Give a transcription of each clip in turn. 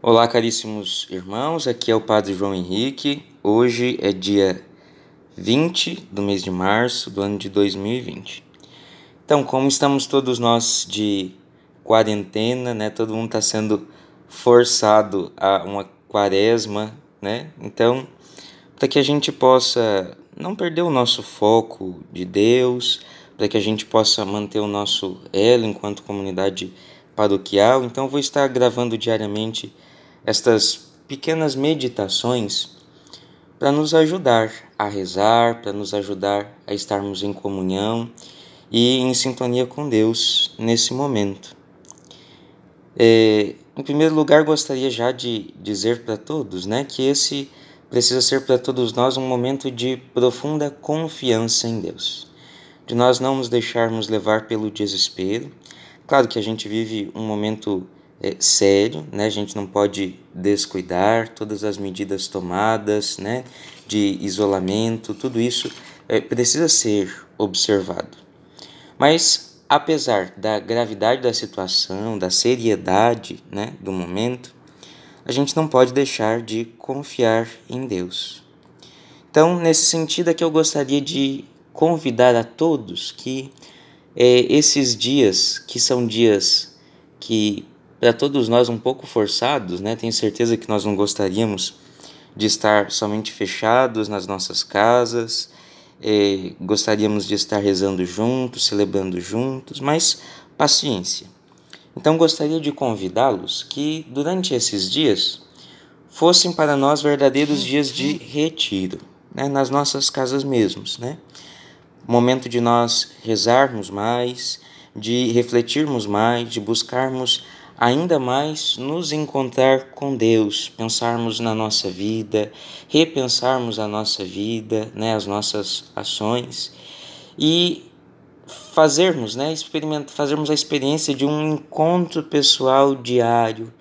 Olá, caríssimos irmãos, aqui é o Padre João Henrique. Hoje é dia 20 do mês de março do ano de 2020. Então, como estamos todos nós de quarentena, né? Todo mundo está sendo forçado a uma quaresma, né? Então, para que a gente possa não perder o nosso foco de Deus, para que a gente possa manter o nosso elo enquanto comunidade paroquial. Então, vou estar gravando diariamente estas pequenas meditações para nos ajudar a rezar, para nos ajudar a estarmos em comunhão e em sintonia com Deus nesse momento. É, em primeiro lugar, gostaria já de dizer para todos né, que esse precisa ser para todos nós um momento de profunda confiança em Deus, de nós não nos deixarmos levar pelo desespero. Claro que a gente vive um momento é, sério, né? A gente não pode descuidar todas as medidas tomadas, né? De isolamento, tudo isso é, precisa ser observado. Mas apesar da gravidade da situação, da seriedade, né? Do momento, a gente não pode deixar de confiar em Deus. Então, nesse sentido é que eu gostaria de convidar a todos que é, esses dias, que são dias que para todos nós um pouco forçados, né? Tenho certeza que nós não gostaríamos de estar somente fechados nas nossas casas, eh, gostaríamos de estar rezando juntos, celebrando juntos, mas paciência. Então gostaria de convidá-los que durante esses dias fossem para nós verdadeiros dias de retiro, né? nas nossas casas mesmos, né? Momento de nós rezarmos mais, de refletirmos mais, de buscarmos ainda mais nos encontrar com Deus, pensarmos na nossa vida, repensarmos a nossa vida, né, as nossas ações e fazermos, né, experimentar, fazermos a experiência de um encontro pessoal diário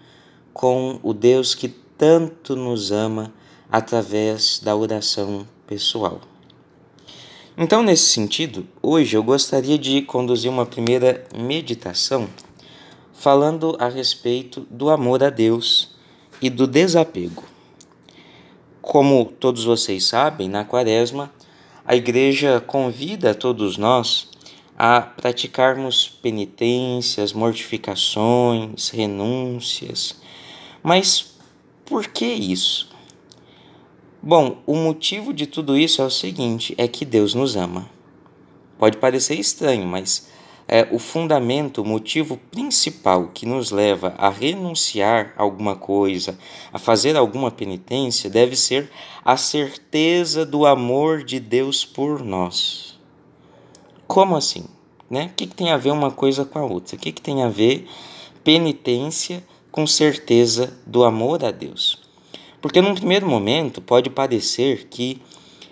com o Deus que tanto nos ama através da oração pessoal. Então, nesse sentido, hoje eu gostaria de conduzir uma primeira meditação falando a respeito do amor a Deus e do desapego. Como todos vocês sabem, na Quaresma, a Igreja convida todos nós a praticarmos penitências, mortificações, renúncias. Mas por que isso? Bom, o motivo de tudo isso é o seguinte: é que Deus nos ama. Pode parecer estranho, mas é, o fundamento, o motivo principal que nos leva a renunciar a alguma coisa, a fazer alguma penitência, deve ser a certeza do amor de Deus por nós. Como assim? Né? O que, que tem a ver uma coisa com a outra? O que, que tem a ver penitência com certeza do amor a Deus? Porque num primeiro momento pode parecer que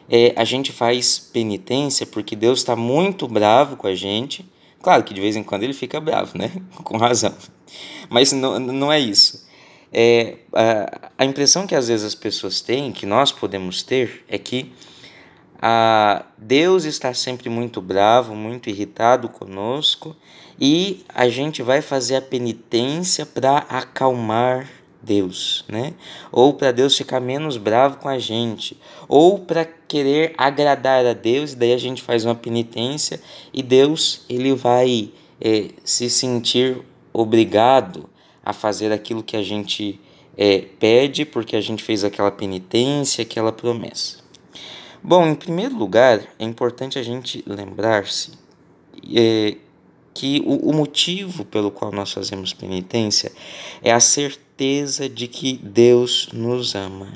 é, a gente faz penitência porque Deus está muito bravo com a gente Claro que de vez em quando ele fica bravo, né? Com razão. Mas não, não é isso. É, a, a impressão que às vezes as pessoas têm, que nós podemos ter, é que a Deus está sempre muito bravo, muito irritado conosco e a gente vai fazer a penitência para acalmar Deus, né? Ou para Deus ficar menos bravo com a gente, ou para querer agradar a Deus, daí a gente faz uma penitência e Deus ele vai é, se sentir obrigado a fazer aquilo que a gente é, pede, porque a gente fez aquela penitência, aquela promessa. Bom, em primeiro lugar, é importante a gente lembrar-se é, que o, o motivo pelo qual nós fazemos penitência é a certeza certeza de que Deus nos ama,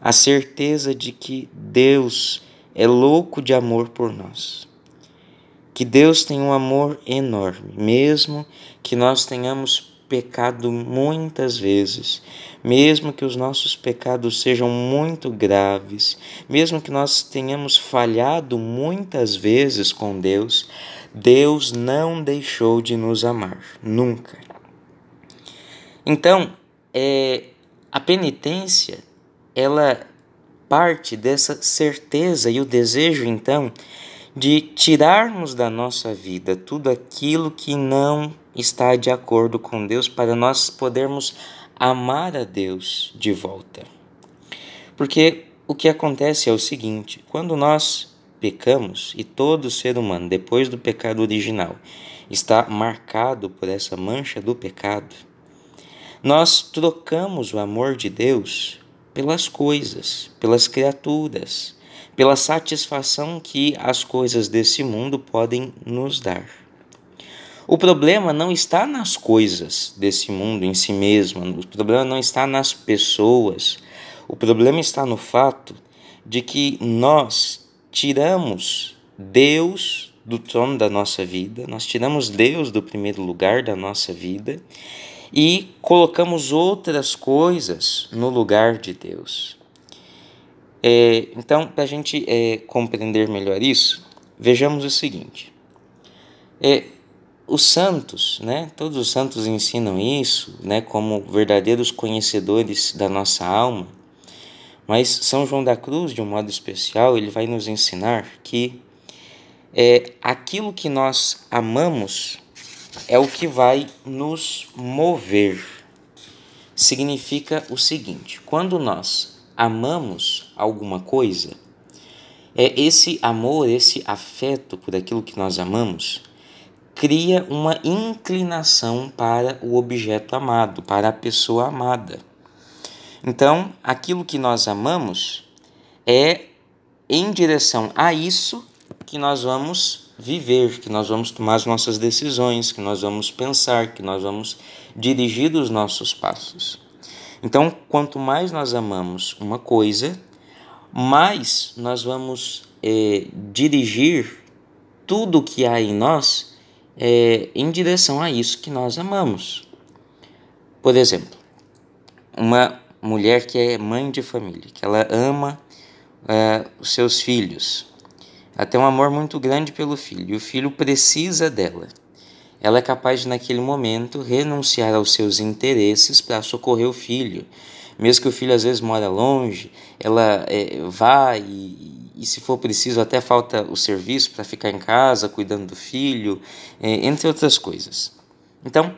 a certeza de que Deus é louco de amor por nós, que Deus tem um amor enorme, mesmo que nós tenhamos pecado muitas vezes, mesmo que os nossos pecados sejam muito graves, mesmo que nós tenhamos falhado muitas vezes com Deus, Deus não deixou de nos amar, nunca. Então, é, a penitência, ela parte dessa certeza e o desejo, então, de tirarmos da nossa vida tudo aquilo que não está de acordo com Deus, para nós podermos amar a Deus de volta. Porque o que acontece é o seguinte: quando nós pecamos, e todo ser humano, depois do pecado original, está marcado por essa mancha do pecado, nós trocamos o amor de Deus pelas coisas, pelas criaturas, pela satisfação que as coisas desse mundo podem nos dar. O problema não está nas coisas desse mundo em si mesmo, o problema não está nas pessoas, o problema está no fato de que nós tiramos Deus do trono da nossa vida, nós tiramos Deus do primeiro lugar da nossa vida e colocamos outras coisas no lugar de Deus. É, então, para a gente é, compreender melhor isso, vejamos o seguinte: é, os santos, né, todos os santos ensinam isso, né, como verdadeiros conhecedores da nossa alma, mas São João da Cruz, de um modo especial, ele vai nos ensinar que é, aquilo que nós amamos é o que vai nos mover. Significa o seguinte: quando nós amamos alguma coisa, é esse amor, esse afeto por aquilo que nós amamos, cria uma inclinação para o objeto amado, para a pessoa amada. Então, aquilo que nós amamos é em direção a isso que nós vamos viver, que nós vamos tomar as nossas decisões, que nós vamos pensar, que nós vamos dirigir os nossos passos. Então, quanto mais nós amamos uma coisa, mais nós vamos é, dirigir tudo que há em nós é, em direção a isso que nós amamos. Por exemplo, uma mulher que é mãe de família, que ela ama é, os seus filhos, ela tem um amor muito grande pelo filho e o filho precisa dela. Ela é capaz de, naquele momento, renunciar aos seus interesses para socorrer o filho. Mesmo que o filho às vezes mora longe, ela é, vai e, e, se for preciso, até falta o serviço para ficar em casa cuidando do filho, é, entre outras coisas. Então,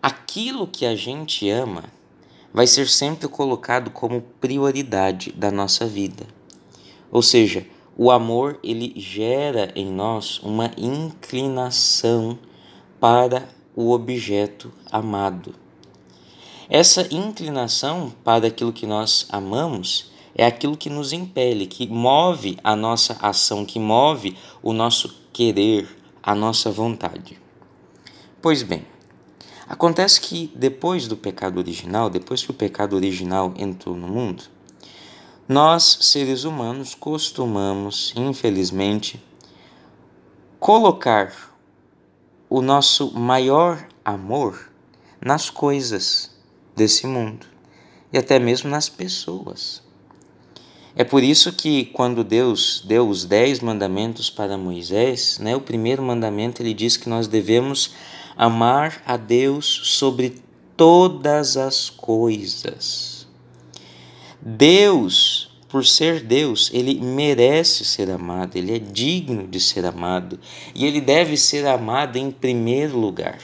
aquilo que a gente ama vai ser sempre colocado como prioridade da nossa vida. Ou seja, o amor ele gera em nós uma inclinação para o objeto amado. Essa inclinação para aquilo que nós amamos é aquilo que nos impele, que move a nossa ação, que move o nosso querer, a nossa vontade. Pois bem, acontece que depois do pecado original, depois que o pecado original entrou no mundo, nós, seres humanos, costumamos, infelizmente, colocar o nosso maior amor nas coisas desse mundo e até mesmo nas pessoas. É por isso que quando Deus deu os dez mandamentos para Moisés, né, o primeiro mandamento ele diz que nós devemos amar a Deus sobre todas as coisas. Deus, por ser Deus, ele merece ser amado, ele é digno de ser amado e ele deve ser amado em primeiro lugar.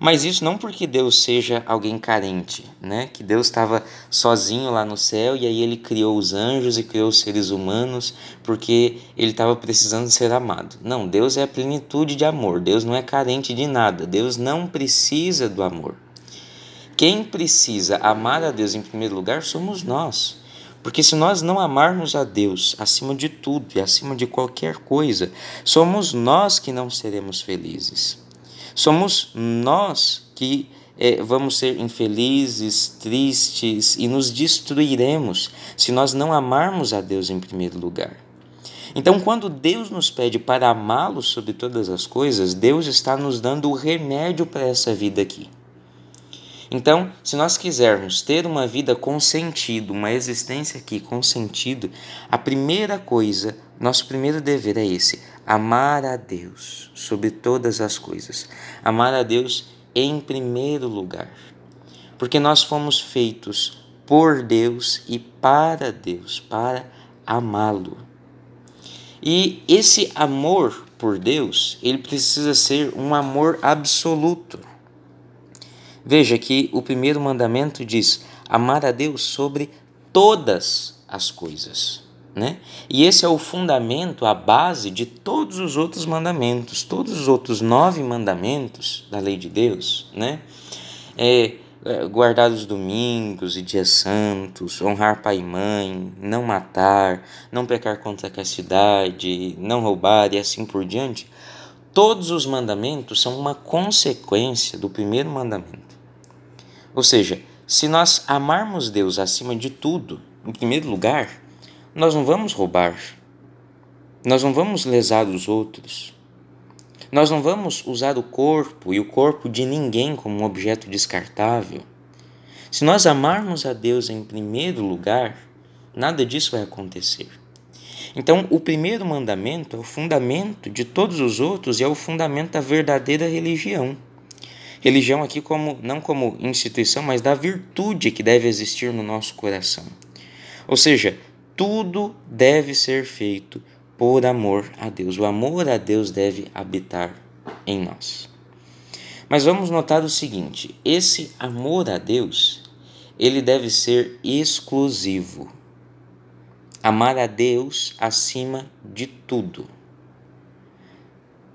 Mas isso não porque Deus seja alguém carente, né? Que Deus estava sozinho lá no céu e aí ele criou os anjos e criou os seres humanos porque ele estava precisando ser amado. Não, Deus é a plenitude de amor. Deus não é carente de nada. Deus não precisa do amor. Quem precisa amar a Deus em primeiro lugar somos nós. Porque se nós não amarmos a Deus acima de tudo e acima de qualquer coisa, somos nós que não seremos felizes. Somos nós que é, vamos ser infelizes, tristes e nos destruiremos se nós não amarmos a Deus em primeiro lugar. Então, quando Deus nos pede para amá-lo sobre todas as coisas, Deus está nos dando o remédio para essa vida aqui. Então, se nós quisermos ter uma vida com sentido, uma existência aqui com sentido, a primeira coisa, nosso primeiro dever é esse: amar a Deus sobre todas as coisas. Amar a Deus em primeiro lugar. Porque nós fomos feitos por Deus e para Deus, para amá-lo. E esse amor por Deus, ele precisa ser um amor absoluto. Veja que o primeiro mandamento diz: amar a Deus sobre todas as coisas. Né? E esse é o fundamento, a base de todos os outros mandamentos, todos os outros nove mandamentos da lei de Deus, né? É, é, guardar os domingos e dias santos, honrar pai e mãe, não matar, não pecar contra a castidade, não roubar e assim por diante. Todos os mandamentos são uma consequência do primeiro mandamento. Ou seja, se nós amarmos Deus acima de tudo, em primeiro lugar, nós não vamos roubar, nós não vamos lesar os outros, nós não vamos usar o corpo e o corpo de ninguém como um objeto descartável. Se nós amarmos a Deus em primeiro lugar, nada disso vai acontecer. Então, o primeiro mandamento é o fundamento de todos os outros e é o fundamento da verdadeira religião. Religião aqui como não como instituição, mas da virtude que deve existir no nosso coração. Ou seja, tudo deve ser feito por amor a Deus. O amor a Deus deve habitar em nós. Mas vamos notar o seguinte: esse amor a Deus, ele deve ser exclusivo. Amar a Deus acima de tudo.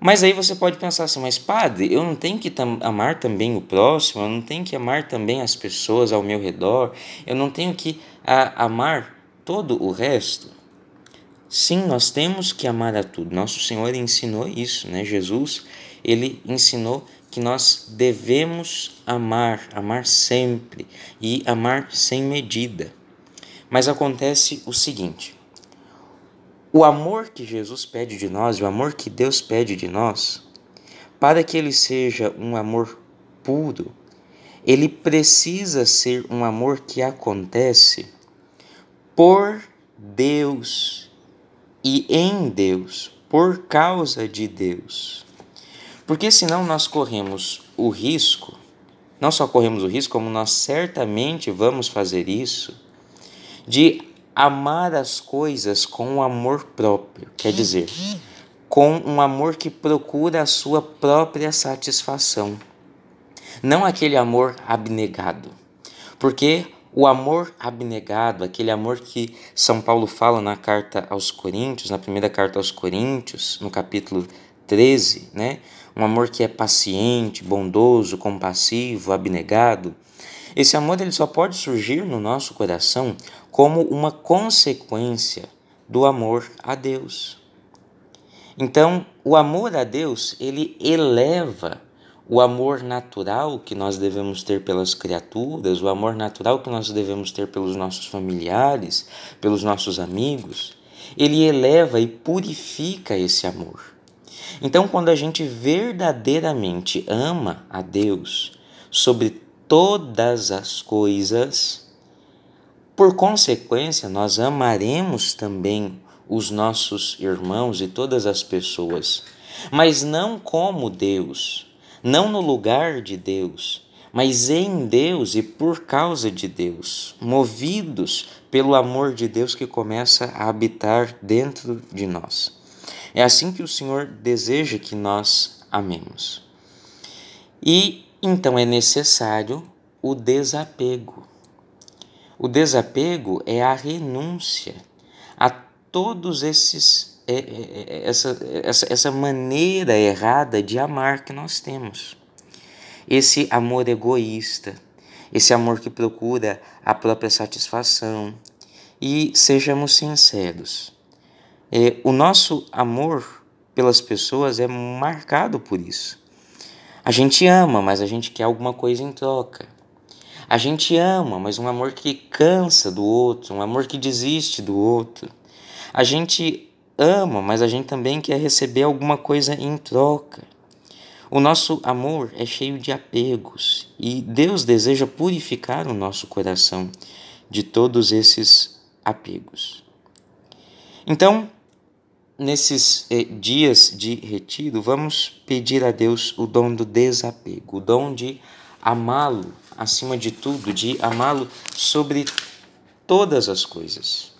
Mas aí você pode pensar assim, mas padre, eu não tenho que amar também o próximo, eu não tenho que amar também as pessoas ao meu redor, eu não tenho que amar todo o resto. Sim, nós temos que amar a tudo. Nosso Senhor ensinou isso, né? Jesus, ele ensinou que nós devemos amar, amar sempre e amar sem medida. Mas acontece o seguinte: o amor que Jesus pede de nós, o amor que Deus pede de nós, para que ele seja um amor puro, ele precisa ser um amor que acontece por Deus e em Deus, por causa de Deus. Porque senão nós corremos o risco, não só corremos o risco, como nós certamente vamos fazer isso, de amar as coisas com um amor próprio, quer dizer, com um amor que procura a sua própria satisfação, não aquele amor abnegado. Porque o amor abnegado, aquele amor que São Paulo fala na carta aos Coríntios, na primeira carta aos Coríntios, no capítulo 13, né? Um amor que é paciente, bondoso, compassivo, abnegado. Esse amor ele só pode surgir no nosso coração como uma consequência do amor a Deus. Então, o amor a Deus, ele eleva o amor natural que nós devemos ter pelas criaturas, o amor natural que nós devemos ter pelos nossos familiares, pelos nossos amigos, ele eleva e purifica esse amor. Então, quando a gente verdadeiramente ama a Deus sobre todas as coisas, por consequência, nós amaremos também os nossos irmãos e todas as pessoas, mas não como Deus não no lugar de Deus, mas em Deus e por causa de Deus, movidos pelo amor de Deus que começa a habitar dentro de nós. É assim que o Senhor deseja que nós amemos. E então é necessário o desapego. O desapego é a renúncia a todos esses é, é, é, essa, essa, essa maneira errada de amar que nós temos. Esse amor egoísta, esse amor que procura a própria satisfação. E sejamos sinceros, é, o nosso amor pelas pessoas é marcado por isso. A gente ama, mas a gente quer alguma coisa em troca. A gente ama, mas um amor que cansa do outro, um amor que desiste do outro. A gente ama, mas a gente também quer receber alguma coisa em troca. O nosso amor é cheio de apegos e Deus deseja purificar o nosso coração de todos esses apegos. Então, nesses eh, dias de retiro, vamos pedir a Deus o dom do desapego, o dom de amá-lo acima de tudo, de amá-lo sobre todas as coisas.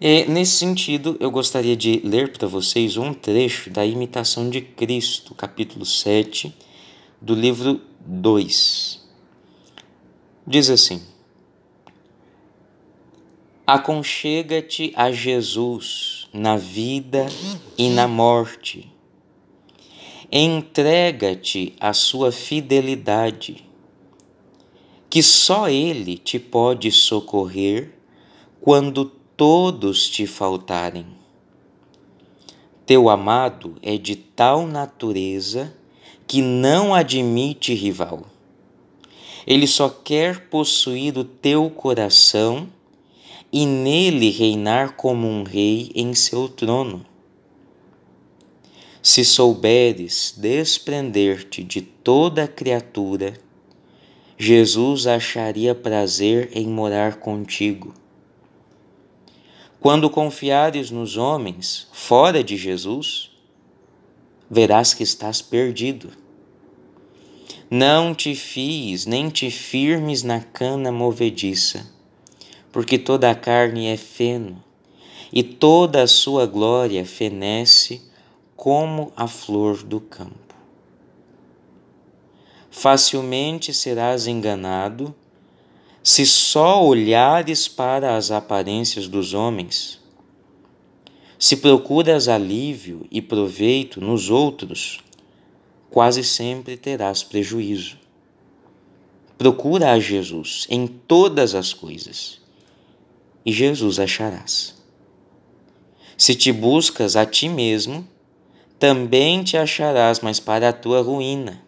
E, nesse sentido, eu gostaria de ler para vocês um trecho da Imitação de Cristo, capítulo 7, do livro 2. diz assim: Aconchega-te a Jesus na vida e na morte. Entrega-te à sua fidelidade, que só Ele te pode socorrer quando todos te faltarem. Teu amado é de tal natureza que não admite rival. Ele só quer possuir o teu coração e nele reinar como um rei em seu trono. Se souberes desprender-te de toda criatura, Jesus acharia prazer em morar contigo. Quando confiares nos homens fora de Jesus, verás que estás perdido. Não te fies nem te firmes na cana movediça porque toda a carne é feno, e toda a sua glória fenece como a flor do campo. Facilmente serás enganado se só olhares para as aparências dos homens. Se procuras alívio e proveito nos outros, quase sempre terás prejuízo. Procura a Jesus em todas as coisas e Jesus acharás. Se te buscas a ti mesmo, também te acharás, mas para a tua ruína.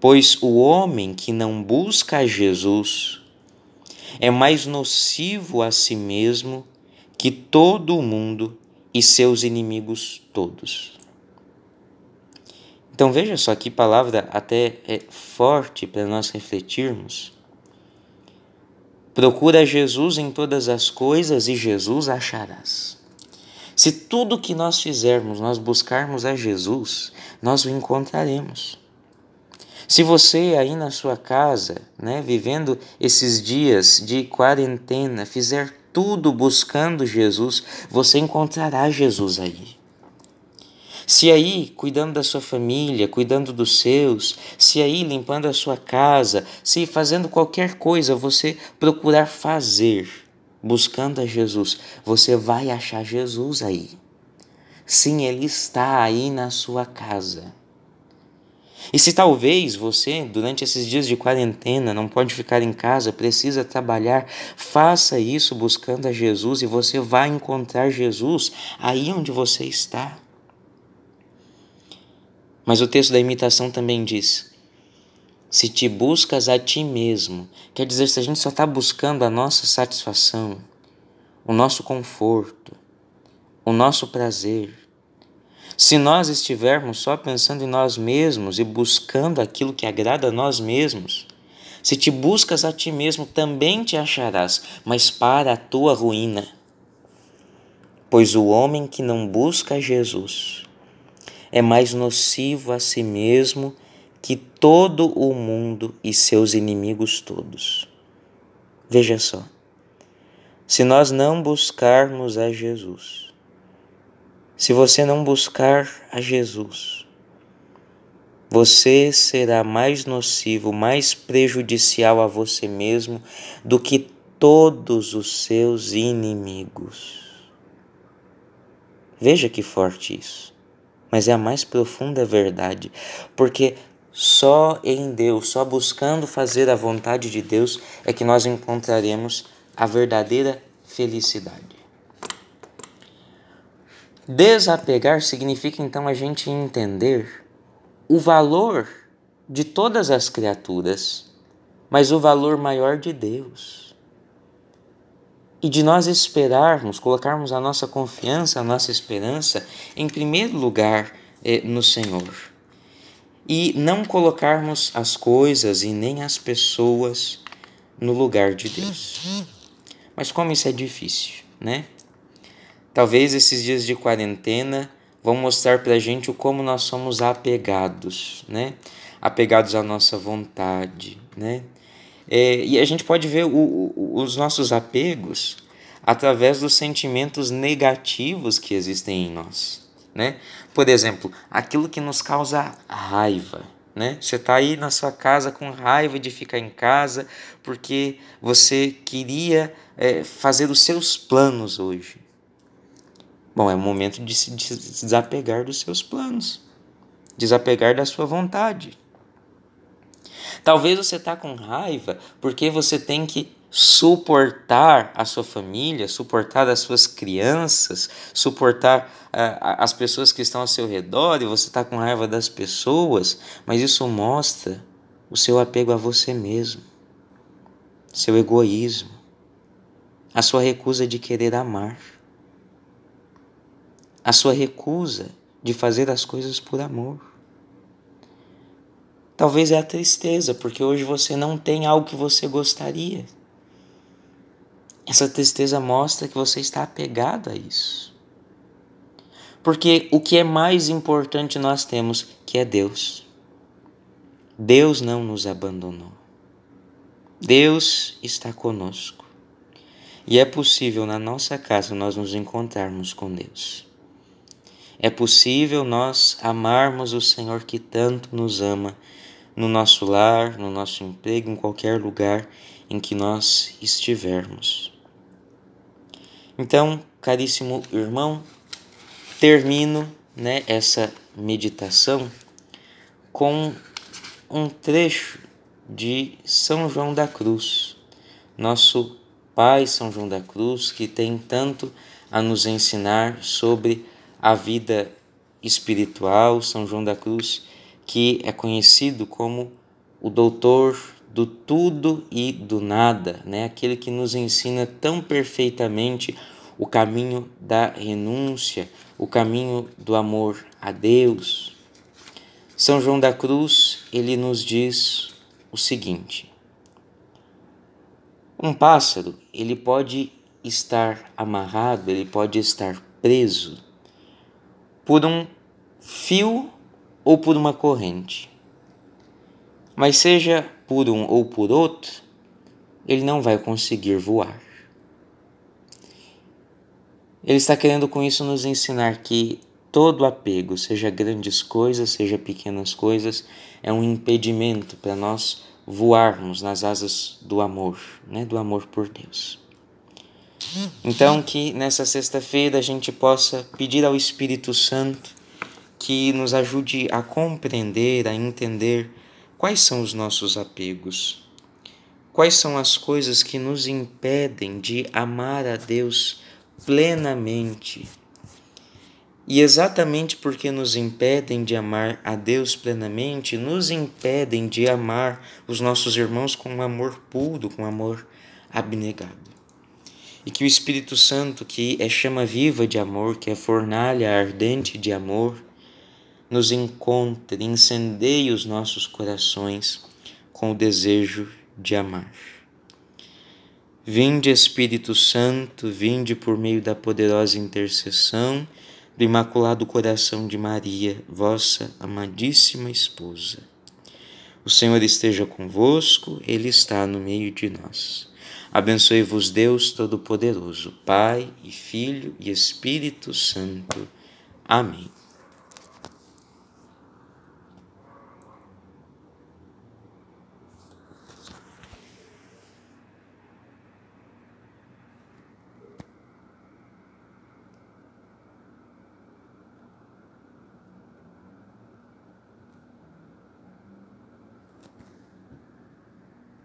Pois o homem que não busca a Jesus é mais nocivo a si mesmo que todo o mundo e seus inimigos todos. Então veja só que palavra até é forte para nós refletirmos. Procura Jesus em todas as coisas e Jesus acharás. Se tudo que nós fizermos, nós buscarmos a Jesus, nós o encontraremos. Se você aí na sua casa, né, vivendo esses dias de quarentena, fizer tudo buscando Jesus, você encontrará Jesus aí. Se aí, cuidando da sua família, cuidando dos seus, se aí, limpando a sua casa, se fazendo qualquer coisa você procurar fazer, buscando a Jesus, você vai achar Jesus aí. Sim, Ele está aí na sua casa. E se talvez você, durante esses dias de quarentena, não pode ficar em casa, precisa trabalhar, faça isso buscando a Jesus e você vai encontrar Jesus aí onde você está. Mas o texto da imitação também diz: se te buscas a ti mesmo, quer dizer, se a gente só está buscando a nossa satisfação, o nosso conforto, o nosso prazer, se nós estivermos só pensando em nós mesmos e buscando aquilo que agrada a nós mesmos, se te buscas a ti mesmo, também te acharás, mas para a tua ruína. Pois o homem que não busca Jesus, é mais nocivo a si mesmo que todo o mundo e seus inimigos todos. Veja só, se nós não buscarmos a Jesus, se você não buscar a Jesus, você será mais nocivo, mais prejudicial a você mesmo do que todos os seus inimigos. Veja que forte isso mas é a mais profunda verdade, porque só em Deus, só buscando fazer a vontade de Deus é que nós encontraremos a verdadeira felicidade. Desapegar significa então a gente entender o valor de todas as criaturas, mas o valor maior de Deus e de nós esperarmos, colocarmos a nossa confiança, a nossa esperança em primeiro lugar eh, no Senhor. E não colocarmos as coisas e nem as pessoas no lugar de Deus. Mas como isso é difícil, né? Talvez esses dias de quarentena vão mostrar para a gente como nós somos apegados, né? Apegados à nossa vontade, né? É, e a gente pode ver o, o, os nossos apegos através dos sentimentos negativos que existem em nós. Né? Por exemplo, aquilo que nos causa raiva, né? Você está aí na sua casa com raiva de ficar em casa porque você queria é, fazer os seus planos hoje. Bom, é o momento de se desapegar dos seus planos, desapegar da sua vontade. Talvez você está com raiva porque você tem que suportar a sua família, suportar as suas crianças, suportar uh, as pessoas que estão ao seu redor e você está com raiva das pessoas, mas isso mostra o seu apego a você mesmo, seu egoísmo, a sua recusa de querer amar, a sua recusa de fazer as coisas por amor. Talvez é a tristeza, porque hoje você não tem algo que você gostaria. Essa tristeza mostra que você está apegado a isso. Porque o que é mais importante nós temos, que é Deus. Deus não nos abandonou. Deus está conosco. E é possível na nossa casa nós nos encontrarmos com Deus. É possível nós amarmos o Senhor que tanto nos ama no nosso lar, no nosso emprego, em qualquer lugar em que nós estivermos. Então, caríssimo irmão, termino né, essa meditação com um trecho de São João da Cruz, nosso Pai São João da Cruz, que tem tanto a nos ensinar sobre a vida espiritual, São João da Cruz, que é conhecido como o doutor do tudo e do nada, né? Aquele que nos ensina tão perfeitamente o caminho da renúncia, o caminho do amor a Deus. São João da Cruz, ele nos diz o seguinte: Um pássaro, ele pode estar amarrado, ele pode estar preso por um fio ou por uma corrente. Mas seja por um ou por outro, ele não vai conseguir voar. Ele está querendo com isso nos ensinar que todo apego, seja grandes coisas, seja pequenas coisas, é um impedimento para nós voarmos nas asas do amor, né? do amor por Deus. Então, que nessa sexta-feira a gente possa pedir ao Espírito Santo que nos ajude a compreender, a entender quais são os nossos apegos, quais são as coisas que nos impedem de amar a Deus plenamente. E exatamente porque nos impedem de amar a Deus plenamente, nos impedem de amar os nossos irmãos com um amor puro, com um amor abnegado. E que o Espírito Santo, que é chama viva de amor, que é fornalha ardente de amor, nos encontre, incendeie os nossos corações com o desejo de amar. Vinde, Espírito Santo, vinde por meio da poderosa intercessão do Imaculado Coração de Maria, vossa amadíssima esposa. O Senhor esteja convosco, Ele está no meio de nós. Abençoe-vos, Deus Todo-Poderoso, Pai e Filho e Espírito Santo. Amém.